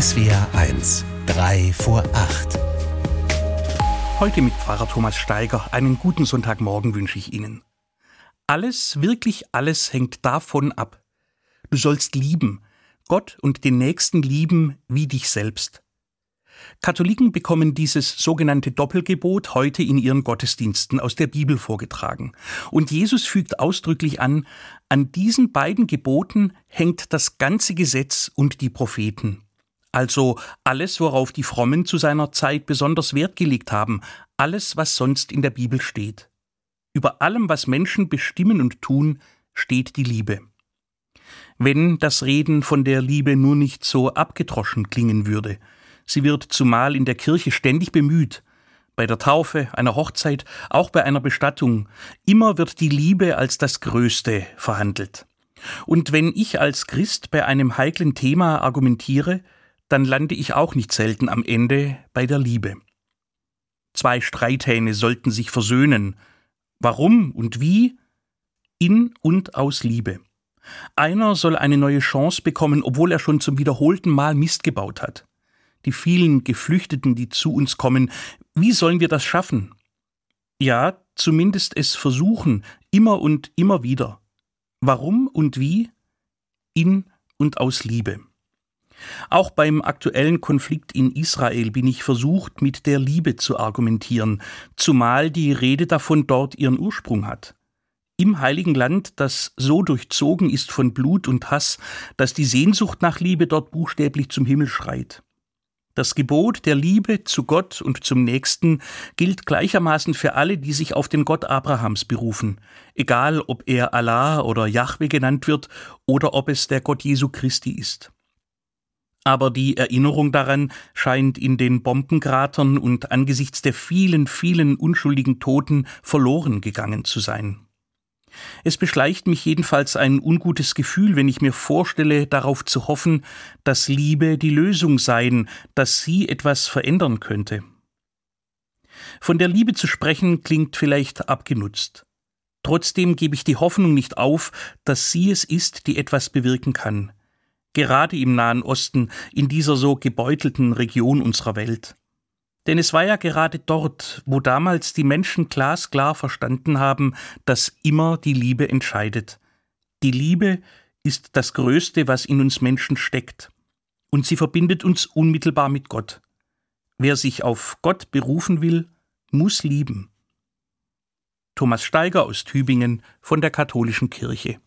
SWR 1, 3 vor 8. Heute mit Pfarrer Thomas Steiger. Einen guten Sonntagmorgen wünsche ich Ihnen. Alles, wirklich alles hängt davon ab. Du sollst lieben, Gott und den Nächsten lieben wie dich selbst. Katholiken bekommen dieses sogenannte Doppelgebot heute in ihren Gottesdiensten aus der Bibel vorgetragen. Und Jesus fügt ausdrücklich an, an diesen beiden Geboten hängt das ganze Gesetz und die Propheten. Also alles, worauf die Frommen zu seiner Zeit besonders Wert gelegt haben, alles, was sonst in der Bibel steht. Über allem, was Menschen bestimmen und tun, steht die Liebe. Wenn das Reden von der Liebe nur nicht so abgedroschen klingen würde, sie wird zumal in der Kirche ständig bemüht, bei der Taufe, einer Hochzeit, auch bei einer Bestattung, immer wird die Liebe als das Größte verhandelt. Und wenn ich als Christ bei einem heiklen Thema argumentiere, dann lande ich auch nicht selten am Ende bei der Liebe. Zwei Streithähne sollten sich versöhnen. Warum und wie? In und aus Liebe. Einer soll eine neue Chance bekommen, obwohl er schon zum wiederholten Mal Mist gebaut hat. Die vielen Geflüchteten, die zu uns kommen, wie sollen wir das schaffen? Ja, zumindest es versuchen, immer und immer wieder. Warum und wie? In und aus Liebe. Auch beim aktuellen Konflikt in Israel bin ich versucht, mit der Liebe zu argumentieren, zumal die Rede davon dort ihren Ursprung hat. Im heiligen Land, das so durchzogen ist von Blut und Hass, dass die Sehnsucht nach Liebe dort buchstäblich zum Himmel schreit. Das Gebot der Liebe zu Gott und zum Nächsten gilt gleichermaßen für alle, die sich auf den Gott Abrahams berufen, egal ob er Allah oder Jahwe genannt wird oder ob es der Gott Jesu Christi ist aber die Erinnerung daran scheint in den Bombenkratern und angesichts der vielen, vielen unschuldigen Toten verloren gegangen zu sein. Es beschleicht mich jedenfalls ein ungutes Gefühl, wenn ich mir vorstelle, darauf zu hoffen, dass Liebe die Lösung sei, dass sie etwas verändern könnte. Von der Liebe zu sprechen klingt vielleicht abgenutzt. Trotzdem gebe ich die Hoffnung nicht auf, dass sie es ist, die etwas bewirken kann gerade im Nahen Osten, in dieser so gebeutelten Region unserer Welt. Denn es war ja gerade dort, wo damals die Menschen glasklar verstanden haben, dass immer die Liebe entscheidet. Die Liebe ist das Größte, was in uns Menschen steckt, und sie verbindet uns unmittelbar mit Gott. Wer sich auf Gott berufen will, muss lieben. Thomas Steiger aus Tübingen von der Katholischen Kirche.